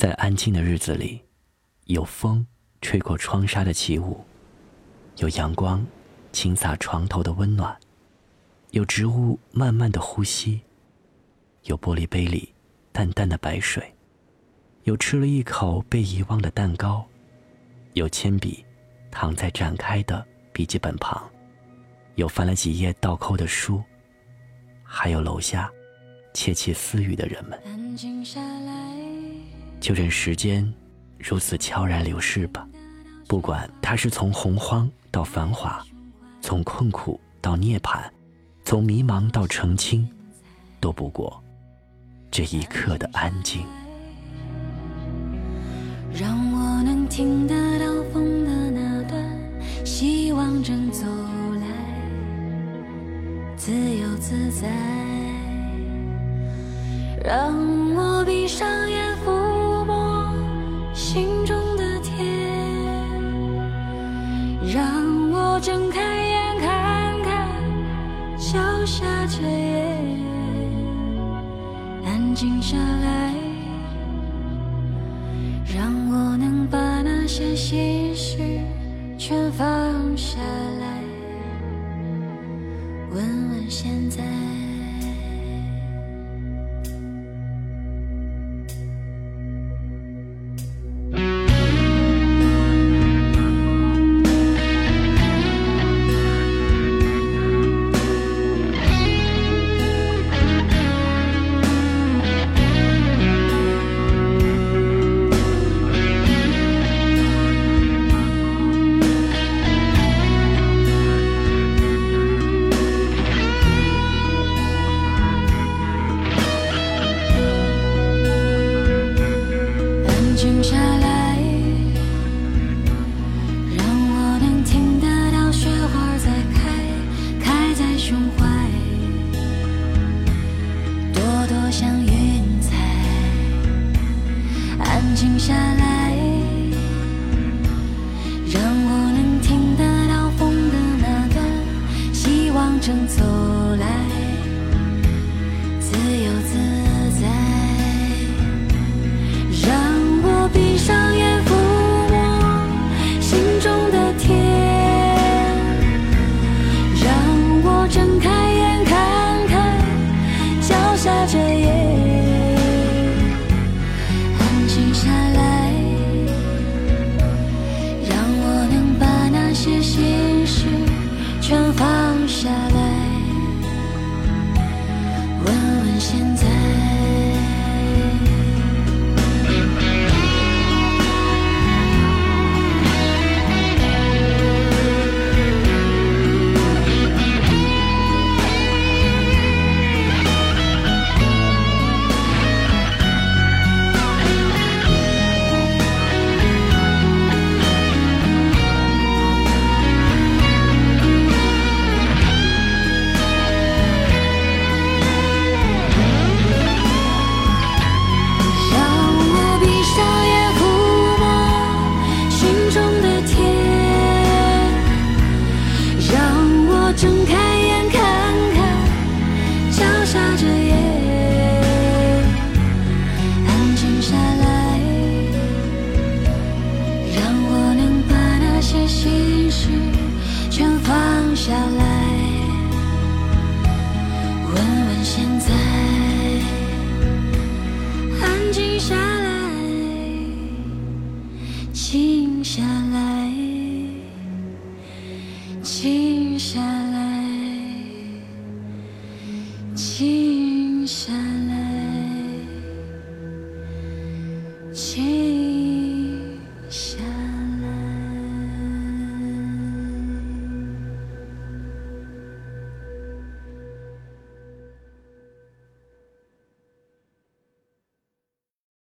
在安静的日子里，有风吹过窗纱的起舞，有阳光倾洒床头的温暖，有植物慢慢的呼吸，有玻璃杯里淡淡的白水，有吃了一口被遗忘的蛋糕，有铅笔躺在展开的笔记本旁，有翻了几页倒扣的书，还有楼下窃窃私语的人们。安静下来就任时间如此悄然流逝吧，不管它是从洪荒到繁华，从困苦到涅槃，从迷茫到澄清，都不过这一刻的安静。让我能听得到风的那段，希望正走来，自由自在。让我闭上脚下这夜，安静下来，让我能把那些心事全放下来，问问现在。静下来让我能听得到雪花在开开在胸怀。朵朵像云彩安静下来让我能听得到风的那端希望正走来。心事全放下了下来问问现在安静下来静下来静下来静下来静